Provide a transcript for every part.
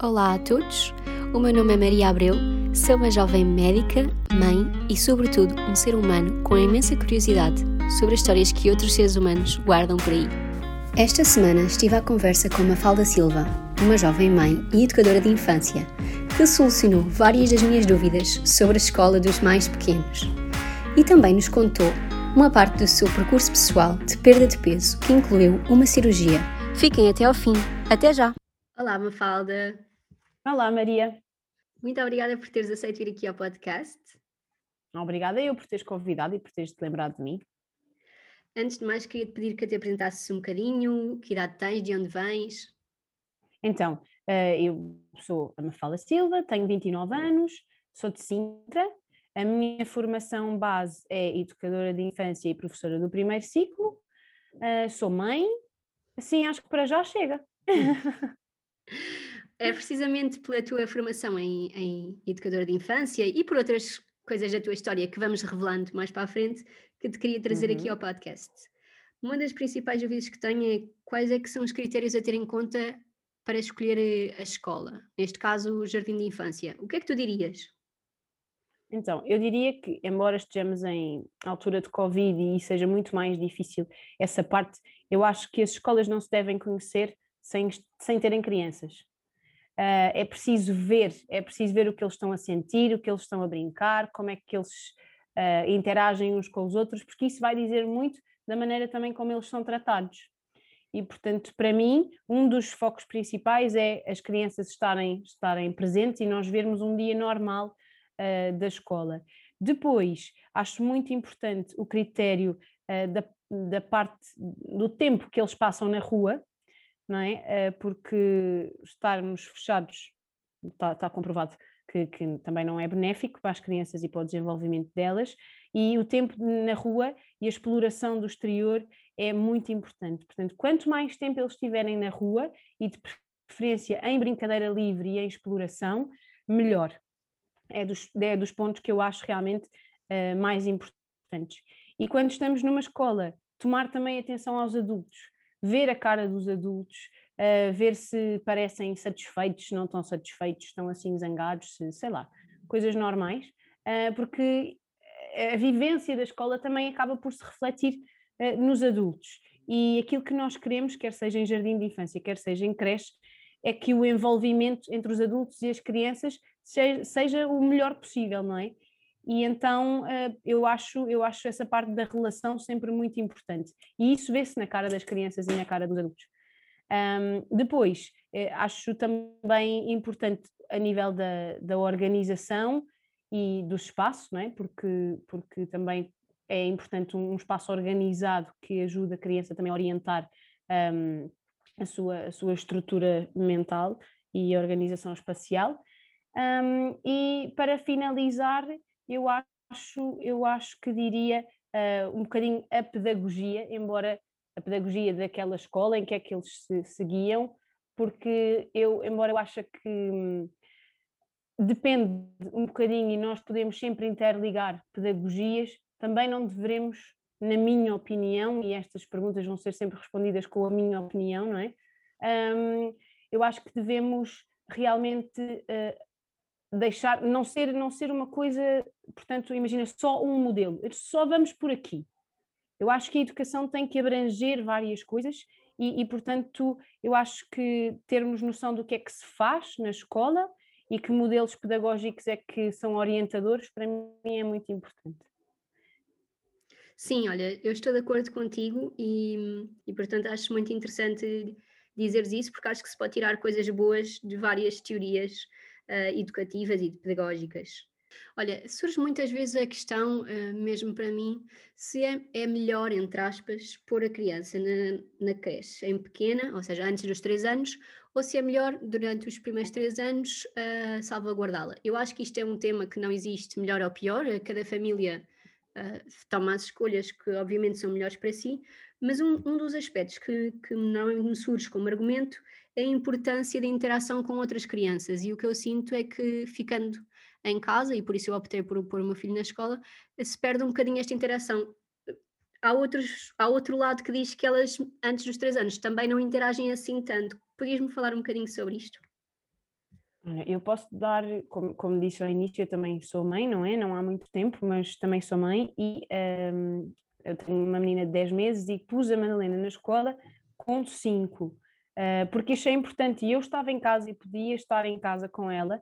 Olá a todos, o meu nome é Maria Abreu, sou uma jovem médica, mãe e, sobretudo, um ser humano com imensa curiosidade sobre as histórias que outros seres humanos guardam por aí. Esta semana estive à conversa com Mafalda Silva, uma jovem mãe e educadora de infância, que solucionou várias das minhas dúvidas sobre a escola dos mais pequenos. E também nos contou uma parte do seu percurso pessoal de perda de peso que incluiu uma cirurgia. Fiquem até ao fim. Até já! Olá, Mafalda! Olá, Maria. Muito obrigada por teres aceito vir aqui ao podcast. Obrigada eu por teres convidado e por teres te lembrado de mim. Antes de mais, queria te pedir que te apresentasses um bocadinho, que idade tens, de onde vens? Então, eh, eu sou a Mafala Silva, tenho 29 anos, sou de Sintra. A minha formação base é educadora de infância e professora do primeiro ciclo. Eh, sou mãe, assim acho que para já chega. é precisamente pela tua formação em, em educadora de infância e por outras coisas da tua história que vamos revelando mais para a frente que te queria trazer uhum. aqui ao podcast. Uma das principais dúvidas que tenho é quais é que são os critérios a ter em conta para escolher eh, a escola, neste caso o jardim de infância. O que é que tu dirias? Então, eu diria que, embora estejamos em altura de Covid e seja muito mais difícil essa parte, eu acho que as escolas não se devem conhecer sem, sem terem crianças. Uh, é preciso ver, é preciso ver o que eles estão a sentir, o que eles estão a brincar, como é que eles uh, interagem uns com os outros, porque isso vai dizer muito da maneira também como eles são tratados. E, portanto, para mim, um dos focos principais é as crianças estarem, estarem presentes e nós vermos um dia normal uh, da escola. Depois, acho muito importante o critério da, da parte do tempo que eles passam na rua, não é? Eh, porque estarmos fechados está, está comprovado que, que, também não é benéfico para as crianças e para o desenvolvimento delas, e o tempo na rua e a exploração do exterior é muito importante. Portanto, quanto mais tempo eles estiverem na rua e de preferência em brincadeira livre e em exploração, melhor. É dos, é dos pontos que eu acho realmente uh, mais importantes. E quando estamos numa escola, tomar também atenção aos adultos ver a cara dos adultos, uh, ver se parecem satisfeitos, se não estão satisfeitos, estão assim zangados, se, sei lá, coisas normais, uh, porque a vivência da escola também acaba por se refletir uh, nos adultos. E aquilo que nós queremos, quer seja em jardim de infância, quer seja em creche, é que o envolvimento entre os adultos e as crianças seja, seja o melhor possível, não é? E então eh, eu acho, eu acho essa parte da relação sempre muito importante. E isso vê-se na cara das crianças e na cara dos adultos. Um, depois, eh, acho também importante a nível da, da organização e do espaço, não é? porque, porque também é importante um, espaço organizado que ajude a criança também a orientar um, a, sua, a sua estrutura mental e organização espacial. Um, e para finalizar, eu acho, eu acho que diria uh, um bocadinho a pedagogia, embora a pedagogia daquela escola em que é que eles se seguiam, porque eu, embora eu ache que hum, depende um bocadinho e nós podemos sempre interligar pedagogias, também não devemos, na minha opinião, e estas perguntas vão ser sempre respondidas com a minha opinião, não é? Um, eu acho que devemos realmente uh, deixar, não ser, não ser uma coisa, portanto, imagina só um modelo, só vamos por aqui. Eu acho que a educação tem que abranger várias coisas e, e, portanto, eu acho que termos noção do que é que se faz na escola e que modelos pedagógicos é que são orientadores, para mim é muito importante. Sim, olha, eu estou de acordo contigo e, e portanto acho muito interessante dizeres isso, porque acho que se pode tirar coisas boas de várias teorias uh, educativas e pedagógicas. Olha, surge muitas vezes a questão, uh, mesmo para mim, se é, é, melhor, entre aspas, pôr a criança na, na creche em pequena, ou seja, antes dos três anos, ou se é melhor, durante os primeiros três anos, uh, salvaguardá-la. Eu acho que isto é um tema que não existe melhor ou pior, cada família uh, toma as escolhas que, obviamente, são melhores para si, mas um, um dos aspectos que, que não me surge como argumento a importância da interação com outras crianças. E o que eu sinto é que, ficando em casa, e por isso eu optei por pôr o meu filho na escola, se perde um bocadinho esta interação. Há, outros, há outro lado que diz que elas, antes dos três anos, também não interagem assim tanto. Podias-me falar um bocadinho sobre isto? Eu posso dar, como, como, disse ao início, eu também sou mãe, não é? Não há muito tempo, mas também sou mãe e um, eu tenho uma menina de 10 meses e pus a Madalena na escola com 5, uh, porque achei importante e eu estava em casa e podia estar em casa com ela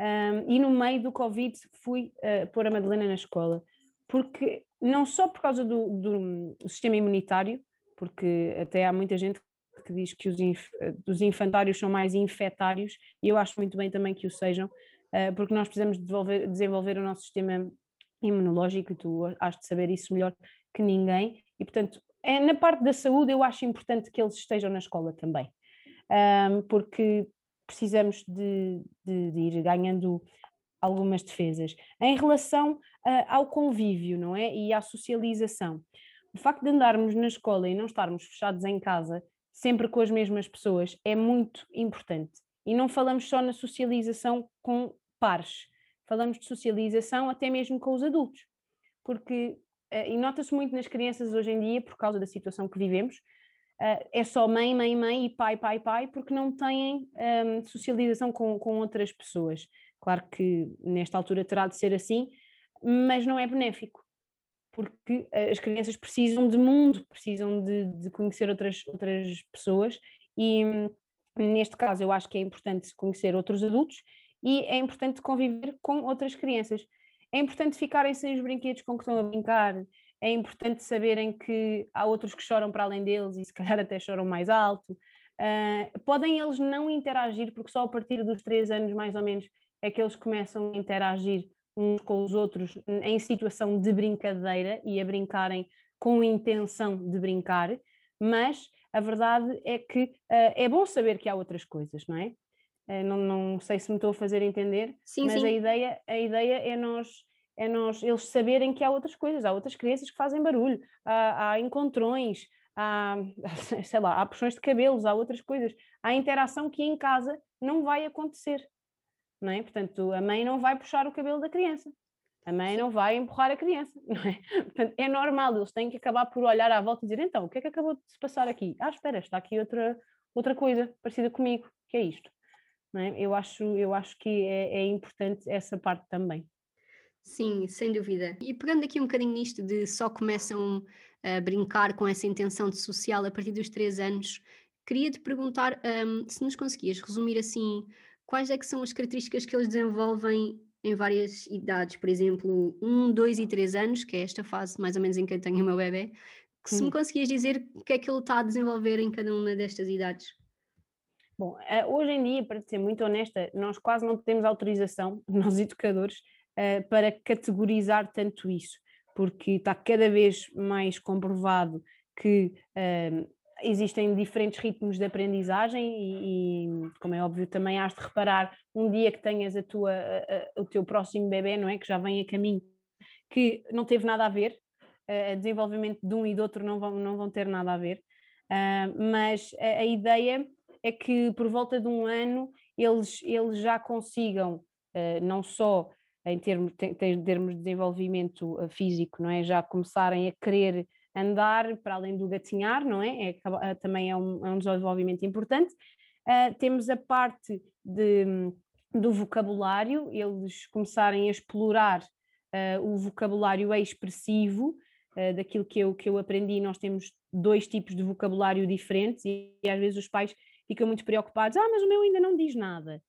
um, e no meio do Covid fui uh, pôr a Madalena na escola, porque não só por causa do, do sistema imunitário, porque até há muita gente que diz que os, inf os infantários são mais infetários, e eu acho muito bem também que o sejam, uh, porque nós precisamos desenvolver o nosso sistema imunológico, e tu has de saber isso melhor que ninguém, e portanto, é, na parte da saúde eu acho importante que eles estejam na escola também, um, porque precisamos de, de, de, ir ganhando algumas defesas. Em relação uh, ao convívio, não é? E à socialização. O facto de andarmos na escola e não estarmos fechados em casa sempre com as mesmas pessoas é muito importante. E não falamos só na socialização com pares, falamos de socialização até mesmo com os adultos. Porque, e nota-se muito nas crianças hoje em dia, por causa da situação que vivemos, eh, é só mãe, mãe, mãe e pai, pai, pai, porque não têm um, socialização com, com outras pessoas. Claro que nesta altura terá de ser assim, mas não é benéfico porque eh, as crianças precisam de mundo, precisam de, de conhecer outras, outras pessoas e neste caso eu acho que é importante conhecer outros adultos e é importante conviver com outras crianças. É importante ficarem sem os brinquedos com que estão a brincar, é importante saberem que há outros que choram para além deles e se calhar até choram mais alto. Uh, podem eles não interagir, porque só a partir dos três anos mais ou menos é que eles começam a interagir uns com os outros em situação de brincadeira e a brincarem com intenção de brincar, mas a verdade é que uh, é bom saber que há outras coisas, não é? Uh, não, não, sei se me estou a fazer entender, sim, mas sim. A, ideia, a ideia é nós, é nós, eles saberem que há outras coisas, há outras crianças que fazem barulho, há, há encontrões, há, sei lá, há puxões de cabelos, há outras coisas, há interação que em casa não vai acontecer não é? Portanto, a mãe não vai puxar o cabelo da criança, a mãe não vai empurrar a criança, não é? Portanto, é normal, eles têm que acabar por olhar à volta e dizer, então, o que é que acabou de se passar aqui? Ah, espera, está aqui outra, outra coisa parecida comigo, que é isto. É? eu, acho, eu acho que é, é importante essa parte também. Sim, sem dúvida. E pegando aqui um bocadinho nisto de só começam a brincar com essa intenção de social a partir dos três anos, queria te perguntar um, se nos conseguias resumir assim quais é que são as características que eles desenvolvem em várias idades, por exemplo, 1, 2 e 3 anos, que é esta fase mais ou menos em que eu tenho o meu bebê, que se me conseguias dizer o que é que ele está a desenvolver em cada uma destas idades. Bom, eh, hoje em dia, para ser muito honesta, nós quase não temos autorização, nós educadores, eh, para categorizar tanto isso, porque está cada vez mais comprovado que eh, existem diferentes ritmos de aprendizagem e, como é óbvio, também has de reparar um dia que tenhas a tua, o teu próximo bebê, não é? Que já vem a caminho, que não teve nada a ver, uh, desenvolvimento de um e do outro não vão, não vão ter nada a ver, mas a, a, ideia é que por volta de um ano eles, eles já consigam, uh, não só em termos, termos de desenvolvimento físico, não é? Já começarem a querer andar para além do gatinhar, não é? é eh, também é um, é um, desenvolvimento importante. Uh, temos a parte de, do vocabulário, eles começarem a explorar uh, o vocabulário expressivo, uh, daquilo que eu, que eu aprendi. Nós temos dois tipos de vocabulário diferentes e, e às vezes os pais ficam muito preocupados: ah, mas o meu ainda não diz nada.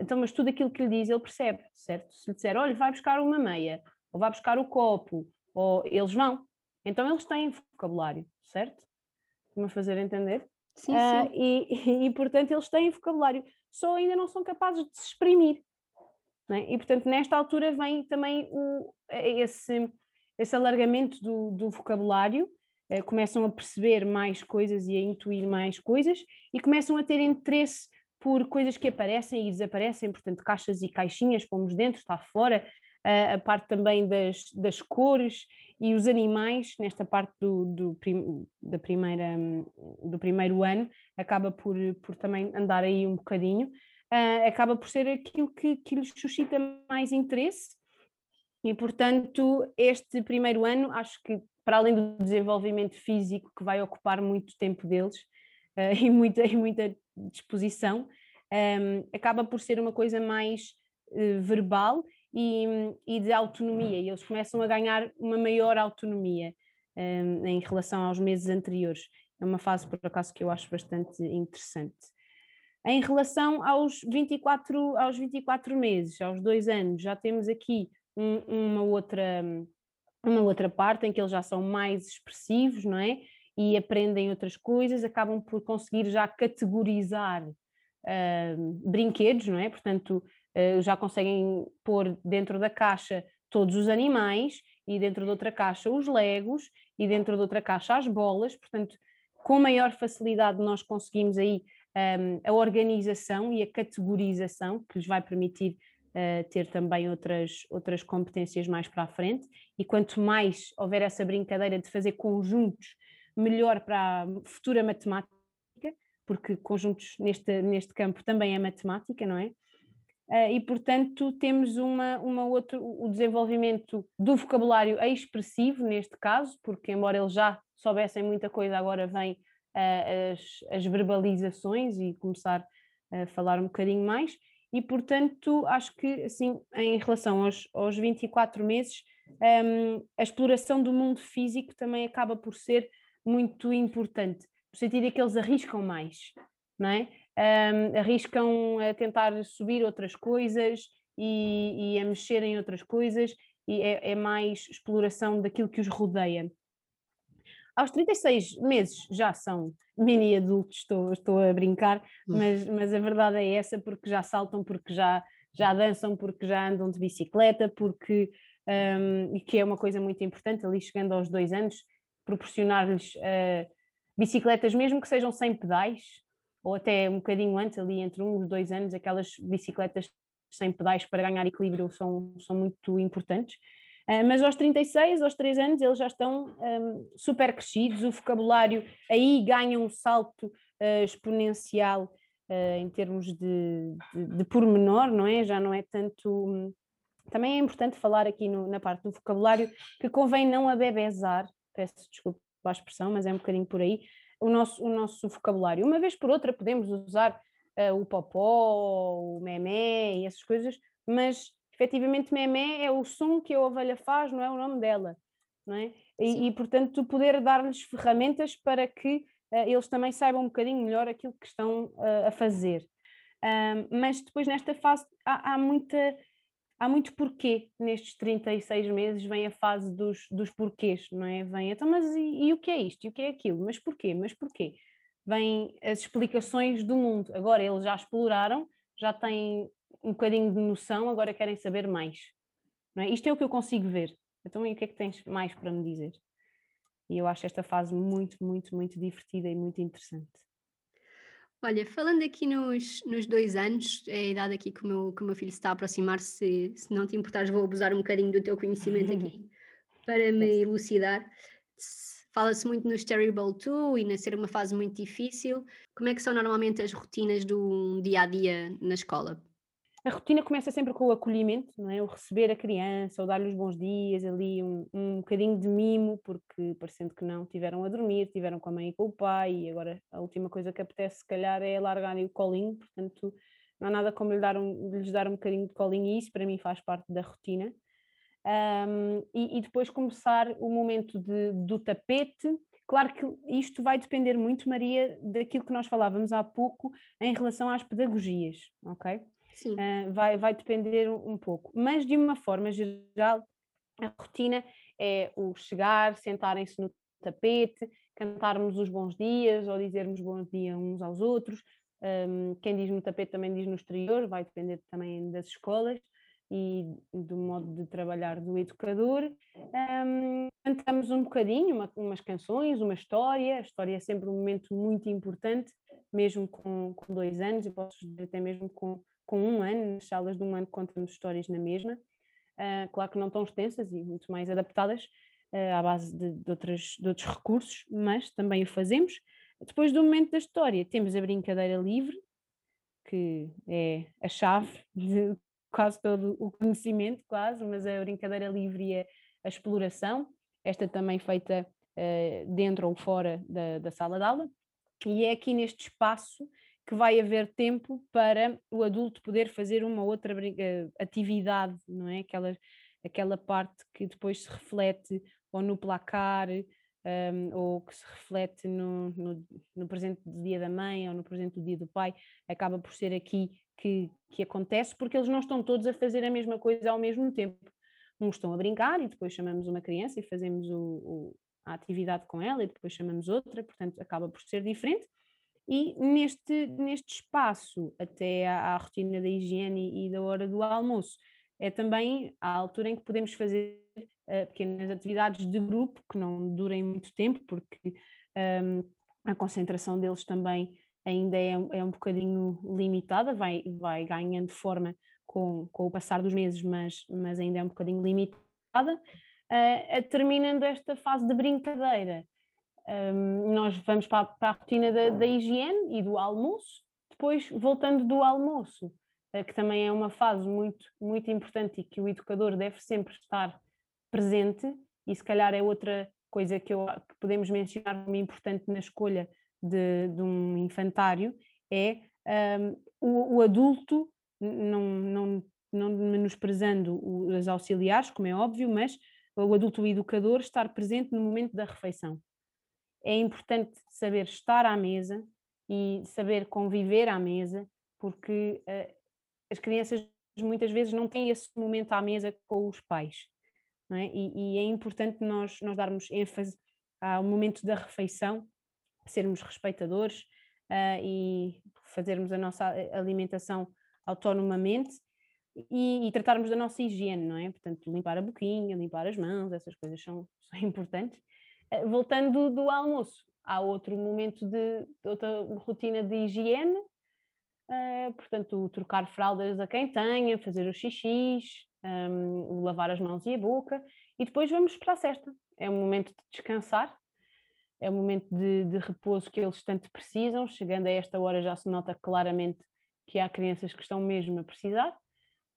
então, mas tudo aquilo que lhe diz, ele percebe, certo? Se lhe disser, olha, vai buscar uma meia, ou vai buscar o copo, ou eles vão, então eles têm vocabulário, certo? A fazer entender? Sim, uh, sim. E, e, portanto, eles têm vocabulário, só ainda não são capazes de se exprimir. É? E, portanto, nesta altura vem também o, esse, esse alargamento do, do vocabulário, uh, começam a perceber mais coisas e a intuir mais coisas e começam a ter interesse por coisas que aparecem e desaparecem, portanto, caixas e caixinhas, pomos dentro, está fora, uh, a parte também das, das cores e os animais, nesta parte do, do, prim, da primeira, do primeiro ano, acaba por, por também andar aí um bocadinho, uh, acaba por ser aquilo que, que lhes suscita mais interesse. E, portanto, este primeiro ano, acho que, para além do desenvolvimento físico, que vai ocupar muito tempo deles uh, e, muita, e muita disposição, um, acaba por ser uma coisa mais uh, verbal e, e, de autonomia, e eles começam a ganhar uma maior autonomia um, em relação aos meses anteriores. É uma fase, por acaso, que eu acho bastante interessante. Em relação aos 24, aos 24 meses, aos dois anos, já temos aqui um, uma, outra, uma outra parte em que eles já são mais expressivos, não é? E aprendem outras coisas, acabam por conseguir já categorizar uh, brinquedos, não é? Portanto, uh, já conseguem pôr dentro da caixa todos os animais e dentro de outra caixa os legos e dentro de outra caixa as bolas, portanto, com maior facilidade nós conseguimos aí um, a organização e a categorização, que lhes vai permitir uh, ter também outras, outras competências mais para a frente, e quanto mais houver essa brincadeira de fazer conjuntos, melhor para a futura matemática, porque conjuntos neste, neste campo também é matemática, não é? Uh, e, portanto, temos uma, uma outra, o desenvolvimento do vocabulário expressivo, neste caso, porque, embora eles já soubessem muita coisa, agora vem uh, as, as verbalizações e começar a falar um bocadinho mais. E, portanto, acho que, assim, em relação aos, aos 24 meses, um, a exploração do mundo físico também acaba por ser muito importante, no sentido de que eles arriscam mais, não é? Um, arriscam a tentar subir outras coisas e, e a mexer em outras coisas, e é, é mais exploração daquilo que os rodeia. Aos 36 meses já são mini adultos, estou, estou a brincar, hum. mas, mas a verdade é essa, porque já saltam, porque já, já dançam, porque já andam de bicicleta, porque um, e que é uma coisa muito importante, ali chegando aos dois anos, proporcionar-lhes uh, bicicletas, mesmo que sejam sem pedais, ou até um bocadinho antes, ali entre um e dois anos, aquelas bicicletas sem pedais para ganhar equilíbrio são, são muito importantes. Uh, mas aos 36, aos 3 anos, eles já estão um, super crescidos, o vocabulário aí ganha um salto uh, exponencial uh, em termos de, de, de, pormenor, não é? Já não é tanto. Um, também é importante falar aqui no, na parte do vocabulário que convém não abebezar, peço desculpa a expressão, mas é um bocadinho por aí, o nosso, o nosso vocabulário. Uma vez por outra podemos usar o popó, o memé e essas coisas, mas efetivamente memé é o som que a ovelha faz, não é o nome dela, não é? E, e portanto, poder dar-lhes ferramentas para que uh, eles também saibam um bocadinho melhor aquilo que estão uh, a fazer. Um, mas depois nesta fase há, há, muita, há muito porquê nestes 36 meses, vem a fase dos, dos porquês, não é? Vem, então, mas e, e o que é isto? E o que é aquilo? Mas porquê? Mas porquê? Vêm as explicações do mundo. Agora eles já exploraram, já têm um bocadinho de noção, agora querem saber mais. É? Isto é o que eu consigo ver. Então, e o que é que tens mais para me dizer? E eu acho esta fase muito, muito, muito divertida e muito interessante. Olha, falando aqui nos, nos dois anos, é a idade aqui que o meu, que o meu filho está a aproximar, se, se não te importares, vou abusar um bocadinho do teu conhecimento aqui para me elucidar. Fala-se muito no Terrible 2 e na ser uma fase muito difícil. Como é que são normalmente as rotinas do dia a dia na escola? A rotina começa sempre com o acolhimento, não é? O receber a criança, ou dar-lhe os bons dias, ali um, um bocadinho de mimo, porque parecendo que não, tiveram a dormir, tiveram com a mãe e com o pai, e agora a última coisa que apetece, se calhar, é largar-lhe o colinho, portanto, não há nada como lhe dar um, lhes dar um bocadinho de colinho, e isso para mim faz parte da rotina. Um, e, e, depois começar o momento de, do tapete. Claro que isto vai depender muito, Maria, daquilo que nós falávamos há pouco em relação às pedagogias, ok? Uh, vai, vai depender um, pouco. Mas, de uma forma geral, a rotina é o chegar, sentarem-se no tapete, cantarmos os bons dias ou dizermos bons dias uns aos outros. Um, quem diz no tapete também diz no exterior, vai depender também das escolas e do modo de trabalhar do educador. Um, cantamos um bocadinho, uma, umas canções, uma história. A história é sempre um momento muito importante, mesmo com, com dois anos, e posso dizer até mesmo com com um ano, nas salas de um ano contamos histórias na mesma, uh, claro que não tão extensas e muito mais adaptadas uh, à base de, de, outras, de outros recursos, mas também o fazemos. Depois do momento da história, temos a brincadeira livre, que é a chave de quase todo o conhecimento, quase, mas a brincadeira livre e a, a exploração, esta também feita uh, dentro ou fora da, da sala de aula, e é aqui neste espaço que vai haver tempo para o adulto poder fazer uma outra atividade, não é? Aquela, aquela parte que depois se reflete ou no placar, um, ou que se reflete no, no, no, presente do dia da mãe ou no presente do dia do pai, acaba por ser aqui que, que acontece, porque eles não estão todos a fazer a mesma coisa ao mesmo tempo. Uns estão a brincar e depois chamamos uma criança e fazemos o, o, a atividade com ela e depois chamamos outra, portanto acaba por ser diferente. E neste, neste espaço, até à, à rotina da higiene e da hora do almoço, é também a altura em que podemos fazer uh, pequenas atividades de grupo que não durem muito tempo, porque um, a concentração deles também ainda é, é um bocadinho limitada, vai, vai ganhando forma com, com o passar dos meses, mas, mas ainda é um bocadinho limitada. Uh, terminando esta fase de brincadeira, um, nós vamos para para a rotina da, da, higiene e do almoço, depois voltando do almoço, uh, que também é uma fase muito, muito importante e que o educador deve sempre estar presente, e se calhar é outra coisa que, eu, que podemos mencionar como importante na escolha de, de um infantário, é um, o, o, adulto, não, não, não menosprezando os auxiliares, como é óbvio, mas o adulto educador estar presente no momento da refeição é importante saber estar à mesa e saber conviver à mesa, porque uh, as crianças muitas vezes não têm esse momento à mesa com os pais. É? E, e, é importante nós, nós darmos ênfase ao momento da refeição, sermos respeitadores uh, e fazermos a nossa alimentação autonomamente e, e, tratarmos da nossa higiene, não é? Portanto, limpar a boquinha, limpar as mãos, essas coisas são, são importantes. Eh, voltando do, do almoço, há outro momento de, de outra rotina de higiene, uh, portanto, trocar fraldas a quem tenha, fazer os xixis, um, ehm, lavar as mãos e a boca, e depois vamos para a cesta. É um momento de descansar, é um momento de, de repouso que eles tanto precisam. Chegando a esta hora já se nota claramente que há crianças que estão mesmo a precisar.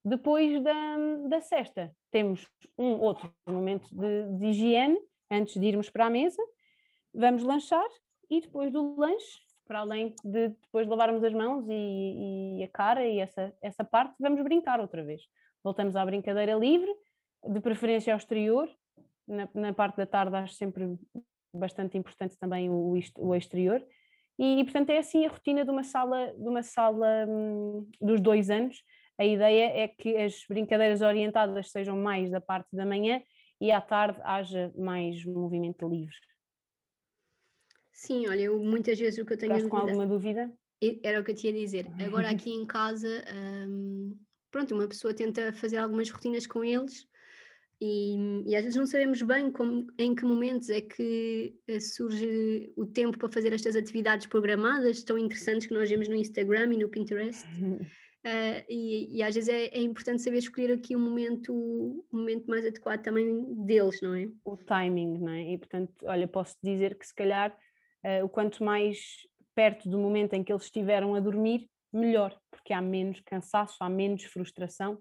Depois da, da cesta, temos um outro momento de, de higiene, antes de irmos para a mesa, vamos lanchar e depois do lanche, para além de depois de lavarmos as mãos e, e, a cara e essa, essa parte, vamos brincar outra vez. Voltamos à brincadeira livre, de preferência ao exterior. Na, na parte da tarde acho sempre bastante importante também o, o exterior. E, portanto é assim a rotina de uma sala, de uma sala hum, dos dois anos. A ideia é que as brincadeiras orientadas sejam mais da parte da manhã e à tarde haja mais movimento livre. Sim, olha, eu, muitas vezes o que eu tenho Estás com alguma dúvida? Era o que eu tinha a dizer. Agora aqui em casa, um, pronto, uma pessoa tenta fazer algumas rotinas com eles e, e, às vezes não sabemos bem como, em que momentos é que eh, surge o tempo para fazer estas atividades programadas tão interessantes que nós vemos no Instagram e no Pinterest. Uh, e, e, às vezes é, é, importante saber escolher aqui um momento, um momento mais adequado também deles, não é? O timing, não é? E portanto, olha, posso dizer que se calhar uh, o quanto mais perto do momento em que eles estiveram a dormir, melhor, porque há menos cansaço, há menos frustração,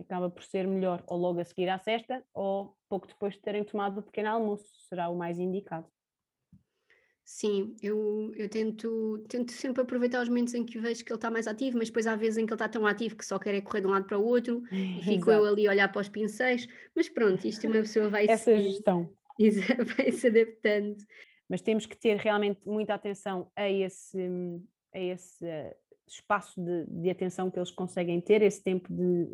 acaba por ser melhor, ou logo a seguir à cesta, ou pouco depois de terem tomado o pequeno almoço, será o mais indicado. Sim, eu, eu tento, tento sempre aproveitar os momentos em que vejo que ele está mais ativo, mas depois há vezes em que ele está tão ativo que só quer é correr de um lado para o outro e fico eu ali a olhar para os pincéis, mas pronto, isto uma pessoa vai Essa se, gestão. vai se adaptando. Mas temos que ter realmente muita atenção a esse, a esse eh, espaço de, de atenção que eles conseguem ter, esse tempo de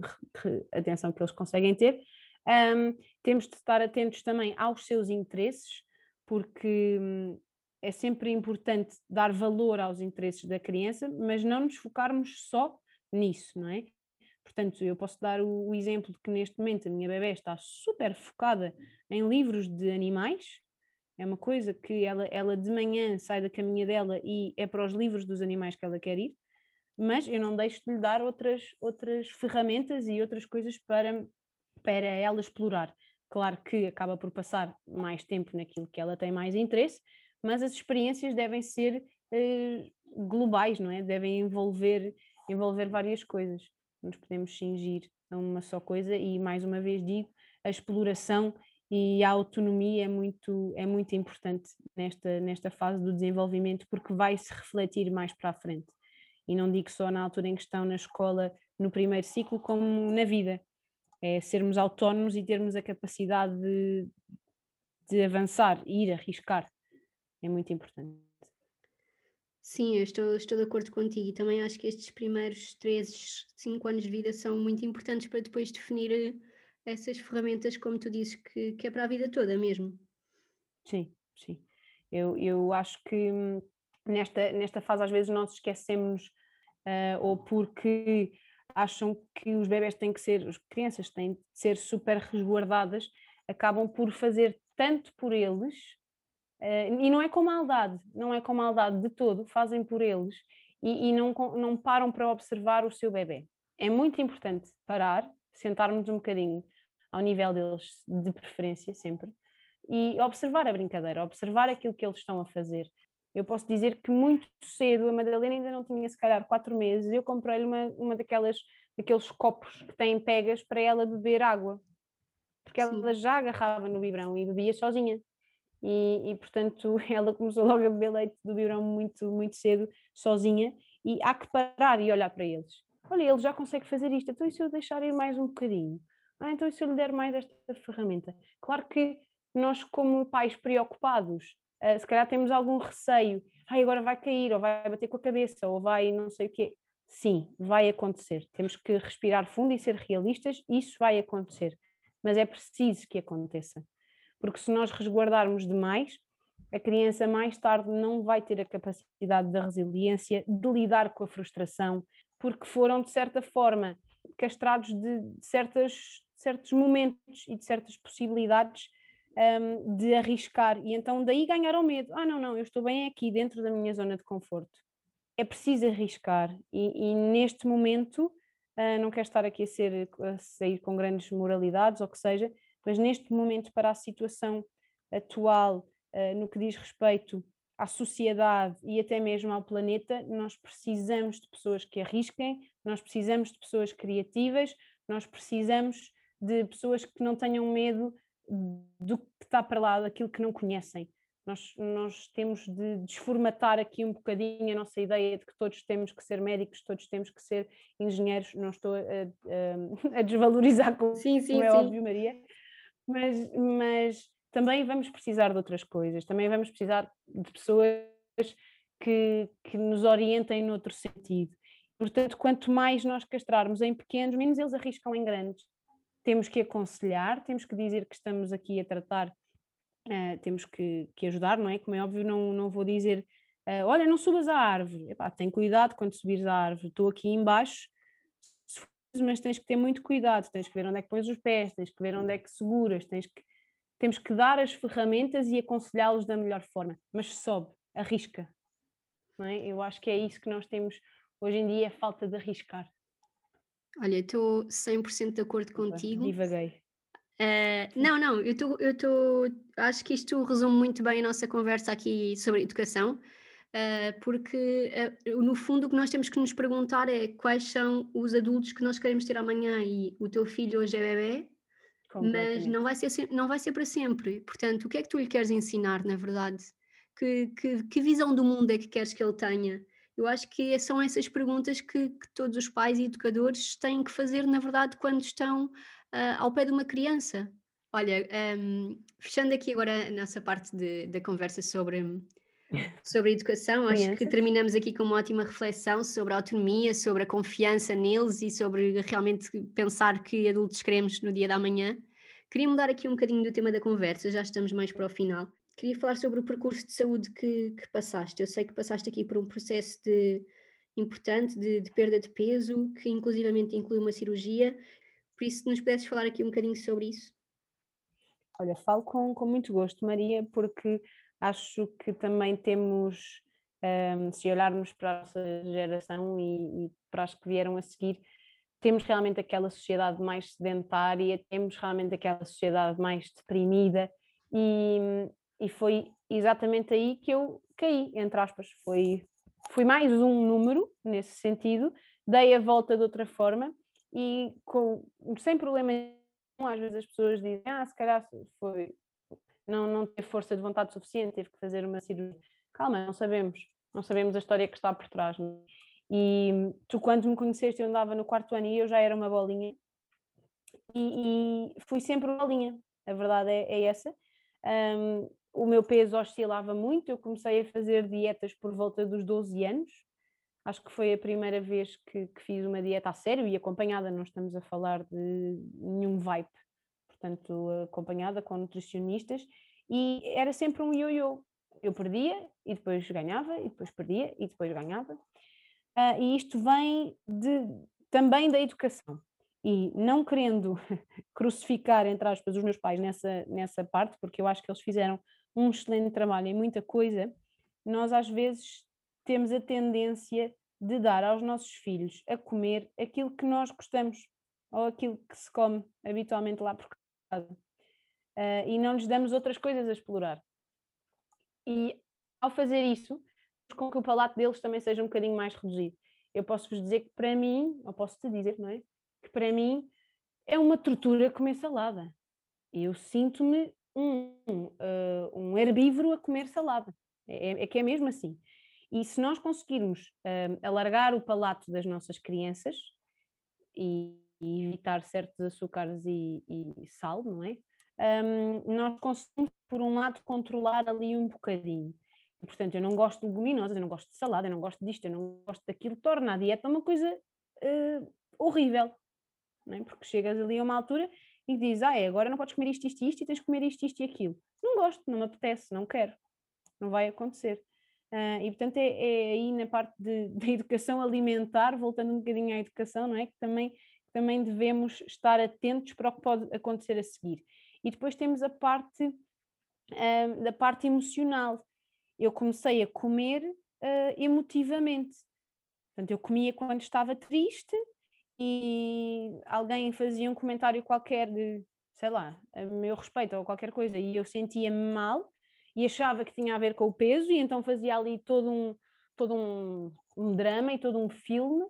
atenção que eles conseguem ter. Um, temos de estar atentos também aos seus interesses, porque hum, é sempre importante dar valor aos interesses da criança, mas não nos focarmos só nisso, não é? Portanto, eu posso dar o, exemplo de que neste momento a minha bebé está super focada em livros de animais, é uma coisa que ela, ela de manhã sai da caminha dela e é para os livros dos animais que ela quer ir, mas eu não deixo de lhe dar outras, outras ferramentas e outras coisas para, para ela explorar. Claro que acaba por passar mais tempo naquilo que ela tem mais interesse, mas as experiências devem ser uh, globais, não é? Devem envolver, envolver várias coisas. Não nos podemos cingir a uma só coisa e, mais uma vez digo, a exploração e a autonomia é muito, é muito importante nesta, nesta fase do desenvolvimento porque vai se refletir mais para a frente. E não digo só na altura em que estão na escola, no primeiro ciclo, como na vida. É sermos autónomos e termos a capacidade de, de avançar ir arriscar. É muito importante. Sim, eu estou, estou de acordo contigo e também acho que estes primeiros 3, 5 anos de vida são muito importantes para depois definir eh, essas ferramentas, como tu dizes, que, que é para a vida toda mesmo. Sim, sim. Eu, eu acho que hum, nesta, nesta fase às vezes nós esquecemos uh, ou porque acham que os bebés têm que ser, as crianças têm de ser super resguardadas, acabam por fazer tanto por eles, uh, e não é com maldade, não é com maldade de todo, fazem por eles e, e não, não param para observar o seu bebê. É muito importante parar, sentarmos um bocadinho ao nível deles, de preferência sempre, e observar a brincadeira, observar aquilo que eles estão a fazer. Eu posso dizer que muito cedo a Madalena ainda não tinha se calhar quatro meses, eu comprei-lhe uma, uma daquelas, daqueles copos que têm pegas para ela beber água, porque Sim. ela já agarrava no biberão e bebia sozinha. E, e, portanto ela começou logo a beber leite do biberão muito, muito cedo, sozinha, e há que parar e olhar para eles. Olha, ele já consegue fazer isto, então e se eu deixar ir mais um bocadinho? Ah, então e se eu lhe der mais esta ferramenta? Claro que nós, como pais preocupados, uh, se calhar temos algum receio, ai, agora vai cair, ou vai bater com a cabeça, ou vai não sei o quê. Sim, vai acontecer. Temos que respirar fundo e ser realistas, isso vai acontecer. Mas é preciso que aconteça. Porque se nós resguardarmos demais, a criança mais tarde não vai ter a capacidade da resiliência de lidar com a frustração, porque foram, de certa forma, castrados de certas, certos momentos e de certas possibilidades um, de arriscar e então daí ganharam medo. Ah, não, não, eu estou bem aqui dentro da minha zona de conforto. É preciso arriscar e, e neste momento, uh, não quero estar aqui a, ser, a sair com grandes moralidades ou que seja, mas neste momento, para a situação atual, uh, no que diz respeito à sociedade e até mesmo ao planeta, nós precisamos de pessoas que arrisquem, nós precisamos de pessoas criativas, nós precisamos de pessoas que não tenham medo do que está para lá, daquilo que não conhecem. Nós, nós temos de desformatar aqui um bocadinho a nossa ideia de que todos temos que ser médicos, todos temos que ser engenheiros. Não estou a, a, a desvalorizar, como, sim, sim, como é sim. óbvio, Maria, mas, mas também vamos precisar de outras coisas, também vamos precisar de pessoas que, que nos orientem noutro sentido. Portanto, quanto mais nós castrarmos em pequenos, menos eles arriscam em grandes temos que aconselhar, temos que dizer que estamos aqui a tratar, uh, temos que, que, ajudar, não é? Como é óbvio, não, não vou dizer, uh, olha, não subas à árvore, Epá, tem cuidado quando subires à árvore, estou aqui embaixo, mas tens que ter muito cuidado, tens que ver onde é que pões os pés, tens que ver onde é que seguras, tens que, temos que dar as ferramentas e aconselhá-los da melhor forma, mas sobe, arrisca, não é? Eu acho que é isso que nós temos hoje em dia, é falta de arriscar. Olha, estou 100% de acordo contigo. Divaguei. Uh, não, não, eu estou, acho que isto resume muito bem a nossa conversa aqui sobre educação, porque uh, no fundo o que nós temos que nos perguntar é quais são os adultos que nós queremos ter amanhã e o teu filho hoje é bebê, mas não vai, ser, não vai ser para sempre. Portanto, o que é que tu lhe queres ensinar, na verdade? Que, que, que visão do mundo é que queres que ele tenha? Eu acho que são essas perguntas que, que todos os pais e educadores têm que fazer, na verdade, quando estão uh, ao pé de uma criança. Olha, um, fechando aqui agora a nossa parte de, da conversa sobre, sobre a educação, acho que terminamos aqui com uma ótima reflexão sobre a autonomia, sobre a confiança neles e sobre realmente pensar que adultos queremos no dia da manhã. Queria mudar aqui um bocadinho do tema da conversa, já estamos mais para o final. Queria falar sobre o percurso de saúde que, que passaste. Eu sei que passaste aqui por um processo de, importante de, de, perda de peso, que inclusivamente inclui uma cirurgia. Por isso, se nos pudesses falar aqui um bocadinho sobre isso. Olha, falo com, com muito gosto, Maria, porque acho que também temos, um, se olharmos para a nossa geração e, e para as que vieram a seguir, temos realmente aquela sociedade mais sedentária, temos realmente aquela sociedade mais deprimida e, e foi exatamente aí que eu caí, entre aspas. Foi, fui mais um número nesse sentido, dei a volta de outra forma e com, sem problema às vezes as pessoas dizem, ah, se calhar foi, não, não teve força de vontade suficiente, teve que fazer uma cirurgia. Calma, não sabemos, não sabemos a história que está por trás. E tu, quando me conheceste, eu andava no quarto ano e eu já era uma bolinha. E, e fui sempre uma bolinha, a verdade é, é essa. Um, o meu peso oscilava muito, eu comecei a fazer dietas por volta dos 12 anos. Acho que foi a primeira vez que, que fiz uma dieta a sério e acompanhada, não estamos a falar de nenhum vibe, portanto, acompanhada com nutricionistas, e era sempre um ioiô. Eu perdia e depois ganhava, e depois perdia e depois ganhava. Uh, e isto vem de, também da educação. E não querendo crucificar, entre aspas, os meus pais nessa, nessa parte, porque eu acho que eles fizeram um excelente trabalho em muita coisa, nós às vezes temos a tendência de dar aos nossos filhos a comer aquilo que nós gostamos ou aquilo que se come habitualmente lá por. Uh, e não lhes damos outras coisas a explorar. E ao fazer isso, com que o palato deles também seja um bocadinho mais reduzido. Eu posso-vos dizer que para mim, ou posso-te dizer, não é? Que para mim é uma tortura comer salada. Eu sinto-me um, uh, um herbívoro a comer salada. É, é, é, que é mesmo assim. E se nós conseguirmos uh, alargar o palato das nossas crianças e, e evitar certos açúcares e, e sal, não é? Um, nós conseguimos, por um lado, controlar ali um bocadinho. Portanto, eu não gosto de leguminosas, eu não gosto de salada, eu não gosto disto, eu não gosto daquilo, torna a dieta uma coisa uh, horrível. Não é? Porque chegas ali a uma altura e dizes, ah, é, agora não podes comer isto, isto e isto, e tens que comer isto, isto e aquilo. Não gosto, não me apetece, não quero. Não vai acontecer. Uh, e portanto é, é, aí na parte de, da educação alimentar, voltando um bocadinho à educação, não é? Que também, também devemos estar atentos para o que pode acontecer a seguir. E depois temos a parte uh, da parte emocional, eu comecei a comer uh, emotivamente. Portanto, eu comia quando estava triste e alguém fazia um comentário qualquer de, sei lá, a meu respeito ou qualquer coisa e eu sentia-me mal e achava que tinha a ver com o peso e então fazia ali todo um, todo um, um drama e todo um filme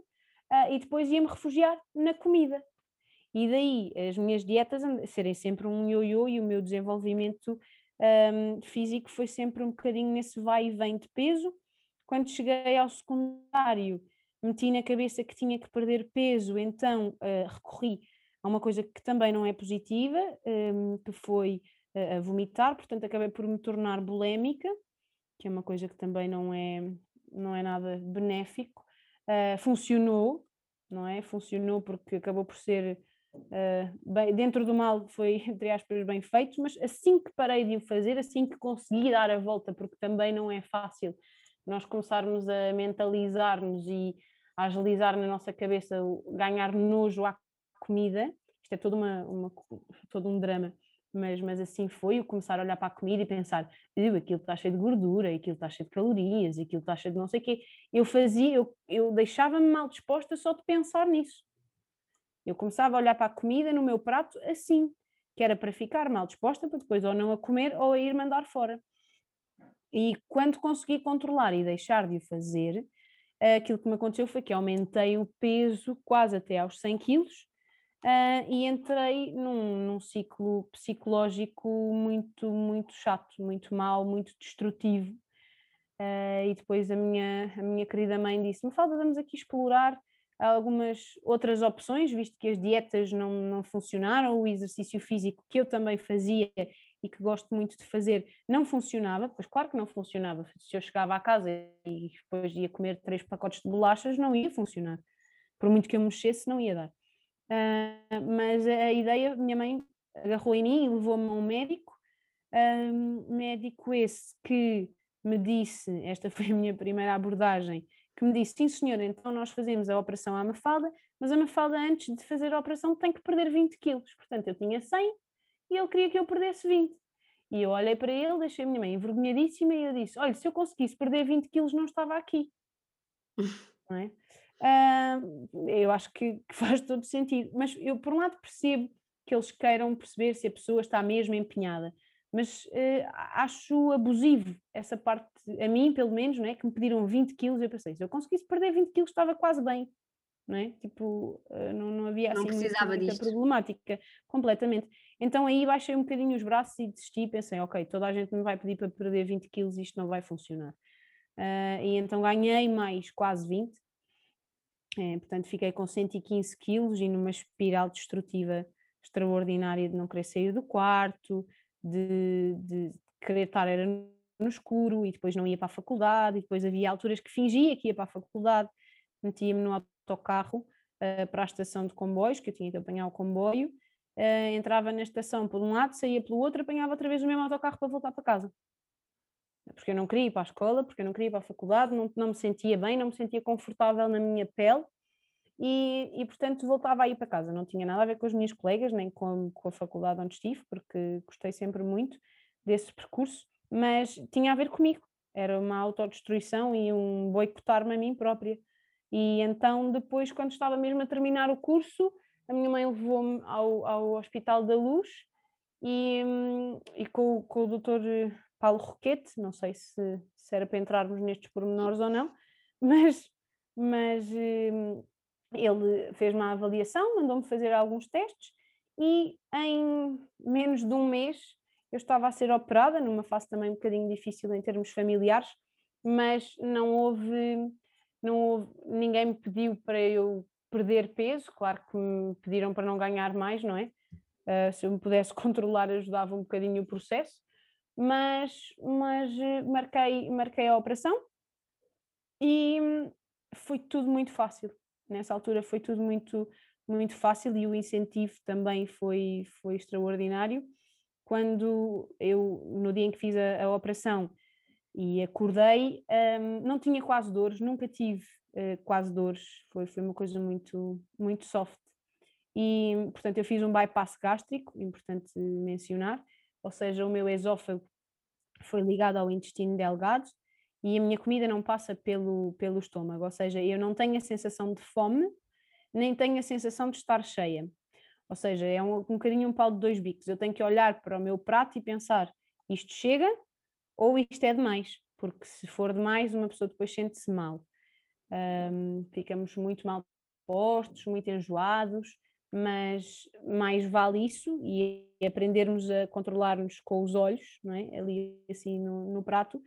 uh, e depois ia-me refugiar na comida. E daí as minhas dietas serem sempre um ioiô e o meu desenvolvimento um, físico foi sempre um bocadinho nesse vai e vem de peso. Quando cheguei ao secundário, meti na cabeça que tinha que perder peso, então uh, recorri a uma coisa que também não é positiva, um, que foi uh, a vomitar, portanto acabei por me tornar bulémica, que é uma coisa que também não é, não é nada benéfico. Uh, funcionou, não é? Funcionou porque acabou por ser Uh, bem, dentro do mal foi, entre aspas, bem feito, mas assim que parei de o fazer, assim que consegui dar a volta, porque também não é fácil nós começarmos a mentalizar-nos e a agilizar na nossa cabeça, ganhar nojo à comida, isto é uma, uma, todo um drama, mas, mas assim foi, eu começar a olhar para a comida e pensar, aquilo está cheio de gordura, aquilo está cheio de calorias, aquilo está cheio de não sei o quê, eu fazia, eu, eu deixava-me mal disposta só de pensar nisso eu começava a olhar para a comida no meu prato assim, que era para ficar mal disposta, para depois ou não a comer ou a ir mandar fora. E quando consegui controlar e deixar de o fazer, aquilo que me aconteceu foi que aumentei o peso quase até aos 100 quilos uh, e entrei num, num, ciclo psicológico muito, muito chato, muito mau, muito destrutivo. Uh, e depois a minha, a minha querida mãe disse-me, falta, vamos aqui explorar algumas outras opções, visto que as dietas não, não funcionaram, o exercício físico que eu também fazia e que gosto muito de fazer não funcionava, pois claro que não funcionava. Se eu chegava à casa e depois ia comer três pacotes de bolachas, não ia funcionar. Por muito que eu mexesse, não ia dar. Uh, mas a ideia, minha mãe agarrou em mim e levou-me a um médico, um médico esse que me disse, esta foi a minha primeira abordagem, que me disse: sim, senhora, então nós fazemos a operação à Mafalda, mas a Mafalda, antes de fazer a operação, tem que perder 20 quilos. Portanto, eu tinha 100 e ele queria que eu perdesse 20. E eu olhei para ele, deixei a minha mãe envergonhadíssima e eu disse: olha, se eu conseguisse perder 20 quilos, não estava aqui. não é? Uh, eu acho que, que, faz todo sentido. Mas eu, por um lado, percebo que eles queiram perceber se a pessoa está mesmo empenhada mas uh, acho abusivo essa parte, a mim pelo menos, não é? que me pediram 20 quilos, eu pensei, se eu conseguisse perder 20 quilos estava quase bem, não é? Tipo, uh, não, não havia assim não precisava muita, muita problemática, completamente. Então aí baixei um bocadinho os braços e desisti, pensei, ok, toda a gente me vai pedir para perder 20 quilos, isto não vai funcionar. Uh, e então ganhei mais quase 20, É, portanto, fiquei com 115 quilos e numa espiral destrutiva extraordinária de não querer sair do quarto, de, de querer estar era no escuro e depois não ia para a faculdade, e depois havia alturas que fingia que ia para a faculdade, metia-me no autocarro uh, para a estação de comboios, que eu tinha que apanhar o comboio, uh, entrava na estação por um lado, saía pelo outro, apanhava outra vez o mesmo autocarro para voltar para casa. Porque eu não queria ir para a escola, porque eu não queria ir para a faculdade, não, não me sentia bem, não me sentia confortável na minha pele e, e, portanto voltava a ir para casa. Não tinha nada a ver com as minhas colegas, nem com, com a faculdade onde estive, porque gostei sempre muito desse percurso, mas tinha a ver comigo. Era uma autodestruição e um boicotar-me a mim própria. E então, depois, quando estava mesmo a terminar o curso, a minha mãe levou-me ao, ao Hospital da Luz e, e com, com o doutor Paulo Roquete, não sei se, se era para entrarmos nestes pormenores ou não, mas, mas hum, ele fez uma avaliação, mandou-me fazer alguns testes e em menos de um mês eu estava a ser operada, numa fase também um bocadinho difícil em termos familiares, mas não houve, não houve, ninguém me pediu para eu perder peso, claro que me pediram para não ganhar mais, não é? Uh, se eu me pudesse controlar ajudava um bocadinho o processo, mas, mas eh, marquei, marquei a operação e foi tudo muito fácil nessa altura foi tudo muito, muito fácil e o incentivo também foi, foi extraordinário. Quando eu, no dia em que fiz a, a operação e acordei, um, não tinha quase dores, nunca tive uh, quase dores, foi, foi uma coisa muito, muito soft. E, portanto, eu fiz um bypass gástrico, importante mencionar, ou seja, o meu esófago foi ligado ao intestino delgado e a minha comida não passa pelo, pelo estômago, ou seja, eu não tenho a sensação de fome, nem tenho a sensação de estar cheia. Ou seja, é um, um bocadinho um pau de dois bicos. Eu tenho que olhar para o meu prato e pensar: isto chega ou isto é demais? Porque se for demais, uma pessoa depois sente-se mal. Um, ficamos muito mal postos, muito enjoados, mas mais vale isso e aprendermos a controlar-nos com os olhos, não é? ali assim no, no prato,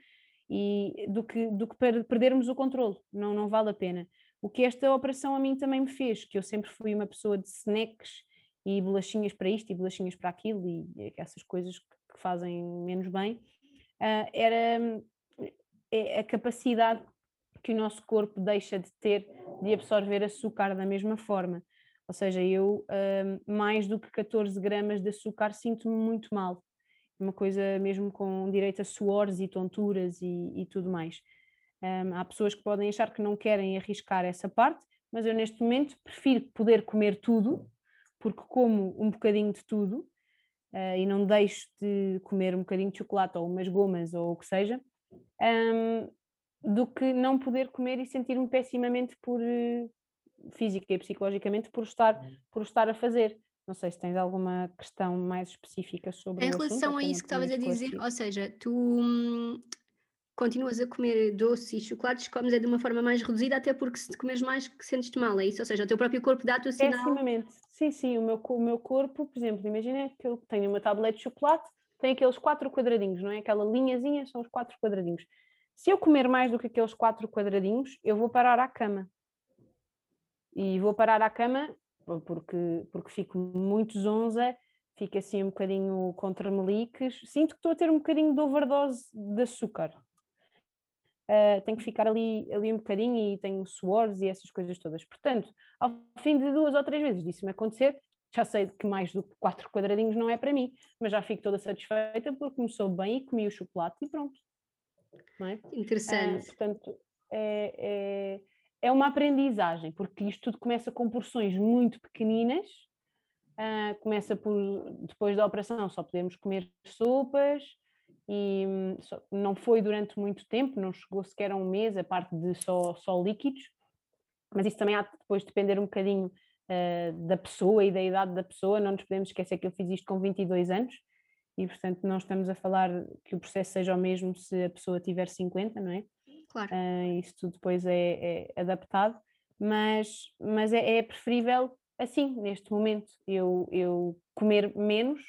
e do que, do que perdermos o controle, não, não vale a pena. O que esta operação a mim também me fez, que eu sempre fui uma pessoa de snacks e bolachinhas para isto e bolachinhas para aquilo e essas coisas que fazem menos bem, uh, era é a capacidade que o nosso corpo deixa de ter de absorver açúcar da mesma forma. Ou seja, eu uh, mais do que 14 gramas de açúcar sinto-me muito mal uma coisa mesmo com direito a suores e tonturas e, e tudo mais. Um, há pessoas que podem achar que não querem arriscar essa parte, mas eu neste momento prefiro poder comer tudo, porque como um bocadinho de tudo uh, e não deixo de comer um bocadinho de chocolate ou umas gomas ou o que seja, um, do que não poder comer e sentir-me pessimamente por uh, física e psicologicamente por estar, por estar a fazer. Não sei se tens alguma questão mais específica sobre Em relação a isso que estavas a dizer, ou seja, tu hum, continuas a comer doces e chocolates, comes é de uma forma mais reduzida, até porque se comeres mais sentes-te mal, é isso? Ou seja, o teu próprio corpo dá-te o sinal... Pessimamente, sim, sim, o meu, o meu corpo, por exemplo, imagina que eu tenho uma tablete de chocolate, tem aqueles quatro quadradinhos, não é? Aquela linhazinha são os quatro quadradinhos. Se eu comer mais do que aqueles quatro quadradinhos, eu vou parar à cama. E vou parar à cama porque, porque fico muito zonza, fico assim um bocadinho contra meliques, sinto que estou a ter um bocadinho de overdose de açúcar. Uh, tenho que ficar ali, ali um bocadinho e tenho suores e essas coisas todas. Portanto, ao fim de duas ou três vezes disso-me acontecer, já sei que mais do que quatro quadradinhos não é para mim, mas já fico toda satisfeita porque começou bem e comi o chocolate e pronto. É? Interessante. Uh, portanto, é, é, é uma aprendizagem, porque isto tudo começa com porções muito pequeninas, uh, começa por, depois da operação, só podemos comer sopas, e hum, só, não foi durante muito tempo, não chegou sequer a um mês, a parte de só, só líquidos, mas isso também há de depois depender um bocadinho uh, da pessoa e da idade da pessoa, não nos podemos esquecer que eu fiz isto com 22 anos, e portanto não estamos a falar que o processo seja o mesmo se a pessoa tiver 50, não é? Claro. Uh, isso depois é, é adaptado, mas, mas é, é, preferível assim, neste momento, eu, eu comer menos,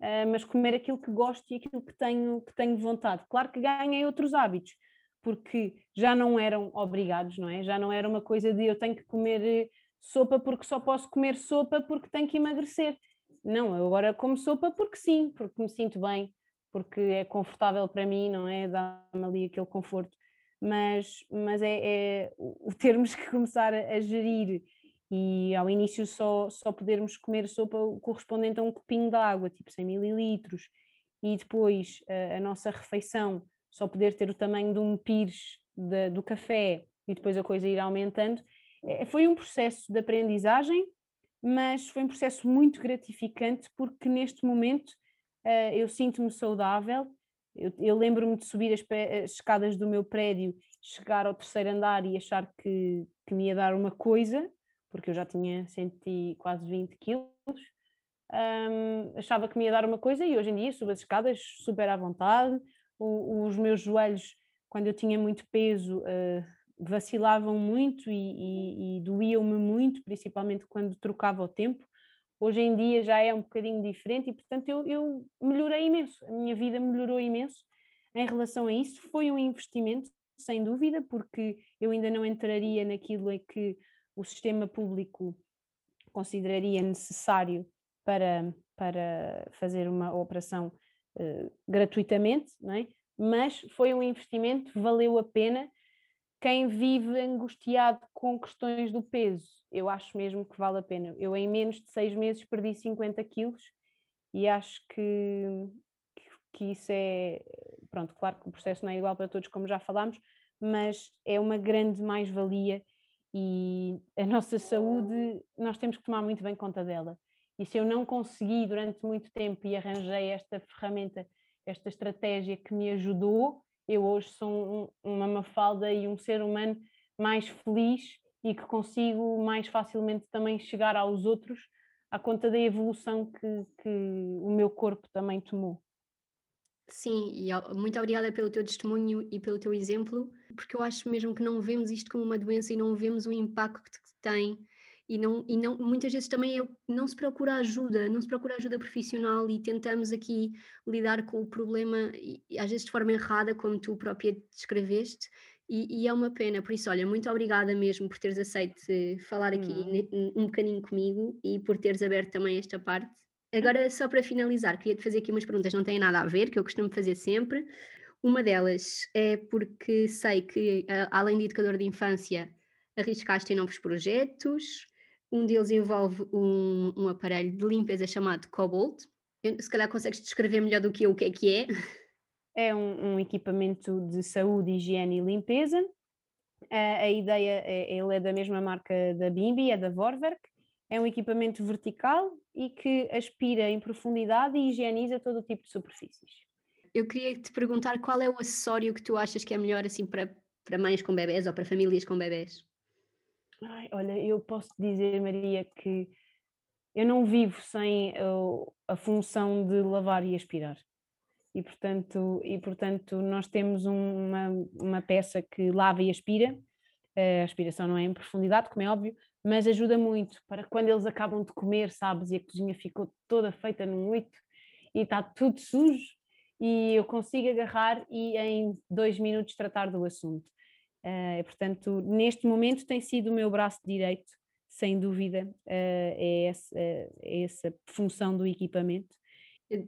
uh, mas comer aquilo que gosto e aquilo que tenho, que tenho vontade. Claro que ganhei outros hábitos, porque já não eram obrigados, não é? Já não era uma coisa de eu tenho que comer eh, sopa porque só posso comer sopa porque tenho que emagrecer. Não, eu agora como sopa porque sim, porque me sinto bem, porque é confortável para mim, não é? Dá-me ali aquele conforto. Mas, mas é, é o termos que começar a, gerir e ao início só, só podermos comer sopa correspondente a um copinho de água, tipo 100 mililitros, e depois a, a nossa refeição só poder ter o tamanho de um pires de, do café e depois a coisa ir aumentando, é, foi um processo de aprendizagem, mas foi um processo muito gratificante porque neste momento uh, eu sinto-me saudável. Eu, eu lembro-me de subir as, as, escadas do meu prédio, chegar ao terceiro andar e achar que, que me ia dar uma coisa, porque eu já tinha e quase 20 quilos. Um, achava que me ia dar uma coisa e hoje em dia subo as escadas super à vontade, o, os meus joelhos, quando eu tinha muito peso, uh, vacilavam muito e, e, e doíam-me muito, principalmente quando trocava o tempo. Hoje em dia já é um bocadinho diferente e, portanto, eu, eu melhorei imenso. A minha vida melhorou imenso em relação a isso. Foi um investimento, sem dúvida, porque eu ainda não entraria naquilo em que o sistema público consideraria necessário para, para fazer uma operação uh, gratuitamente, não é? mas foi um investimento, valeu a pena. Quem vive angustiado com questões do peso, eu acho mesmo que vale a pena. Eu, em menos de seis meses, perdi 50 quilos e acho que, que isso é. Pronto, claro que o processo não é igual para todos, como já falámos, mas é uma grande mais-valia e a nossa saúde, nós temos que tomar muito bem conta dela. E se eu não consegui durante muito tempo e arranjei esta ferramenta, esta estratégia que me ajudou, eu hoje sou um, uma mafalda e um ser humano mais feliz e que consigo mais facilmente também chegar aos outros à conta da evolução que, que o meu corpo também tomou. Sim, e muito obrigada pelo teu testemunho e pelo teu exemplo, porque eu acho mesmo que não vemos isto como uma doença e não vemos o impacto que tem e não, e não muitas vezes também é, não se procura ajuda, não se procura ajuda profissional e tentamos aqui lidar com o problema e, às vezes de forma errada, como tu própria descreveste, e, e, é uma pena. Por isso, olha, muito obrigada mesmo por teres aceito falar aqui hum. um bocadinho comigo e por teres aberto também esta parte. Agora, só para finalizar, queria te fazer aqui umas perguntas, não têm nada a ver, que eu costumo fazer sempre. Uma delas é porque sei que, além de educador de infância, arriscaste em novos projetos, um deles envolve um, um aparelho de limpeza chamado Cobalt. Eu, se calhar consegues descrever melhor do que eu o que é que é. É um, um equipamento de saúde, higiene e limpeza. A, a ideia, é, ele é da mesma marca da Bimbi, é da Vorwerk. É um equipamento vertical e que aspira em profundidade e higieniza todo o tipo de superfícies. Eu queria te perguntar qual é o acessório que tu achas que é melhor assim para, para mães com bebés ou para famílias com bebés? Ai, olha, eu posso dizer, Maria, que eu não vivo sem uh, a função de lavar e aspirar. E portanto, e, portanto nós temos um, uma, uma peça que lava e aspira. A aspiração não é em profundidade, como é óbvio, mas ajuda muito para quando eles acabam de comer, sabes, e a cozinha ficou toda feita num oito e está tudo sujo, e eu consigo agarrar e em dois minutos tratar do assunto. Uh, portanto, neste momento tem sido o meu braço direito, sem dúvida, uh, é, essa, é essa função do equipamento.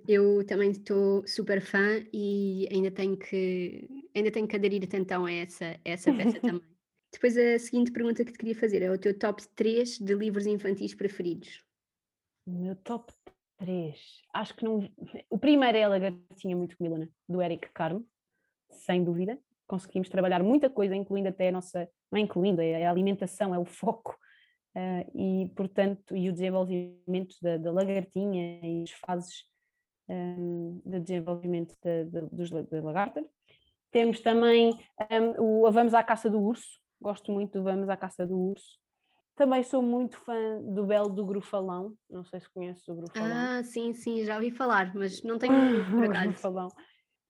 Eu também estou super fã e ainda tenho que ainda tenho que aderir então a essa, a essa peça também. Depois a seguinte pergunta que te queria fazer é o teu top 3 de livros infantis preferidos. O meu top 3, acho que não. O primeiro é a Lagartinha Muito Comilona, do Eric Carmo, sem dúvida conseguimos trabalhar muita coisa, incluindo até a nossa, não é incluindo, é a alimentação, é o foco, uh, e portanto, e o desenvolvimento da, da lagartinha e as fases um, de desenvolvimento da, da, dos, da lagarta. Temos também um, o Vamos à Caça do Urso, gosto muito do Vamos à Caça do Urso. Também sou muito fã do Belo do Grufalão, não sei se conheces o Grufalão. Ah, sim, sim, já ouvi falar, mas não tenho acaso. Grufalão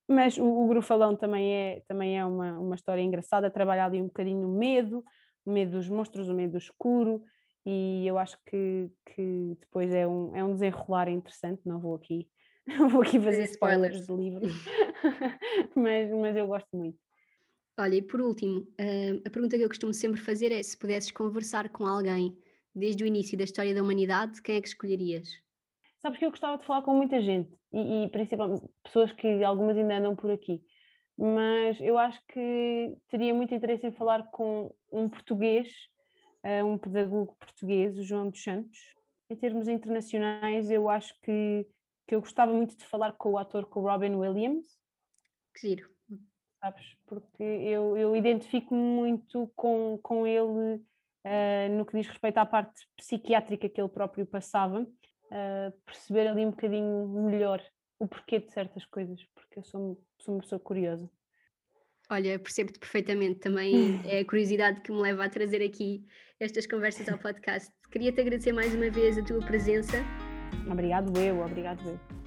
mas o, o Grufalão também é, também é uma, uma história engraçada, trabalha ali um bocadinho o medo, o medo dos monstros, o medo do escuro, e eu acho que, que depois é um, é um desenrolar interessante, não vou aqui, não vou aqui fazer spoilers do livro, mas, mas eu gosto muito. Olha, e por último, uh, a pergunta que eu costumo sempre fazer é: se pudesses conversar com alguém desde o início da história da humanidade, quem é que escolherias? Sabes que eu gostava de falar com muita gente e, e principalmente pessoas que algumas ainda andam por aqui, mas eu acho que teria muito interesse em falar com um português, uh, um pedagogo português, o João dos Santos. Em termos internacionais, eu acho que, que eu gostava muito de falar com o ator, com o Robin Williams. Que giro sabes? Porque eu, eu identifico-me muito com, com ele uh, no que diz respeito à parte psiquiátrica que ele próprio passava, uh, perceber ali um bocadinho melhor o porquê de certas coisas, porque eu sou, sou uma pessoa curiosa. Olha, percebo-te perfeitamente, também é a curiosidade que me leva a trazer aqui estas conversas ao podcast. Queria-te agradecer mais uma vez a tua presença. Obrigado eu, obrigado eu.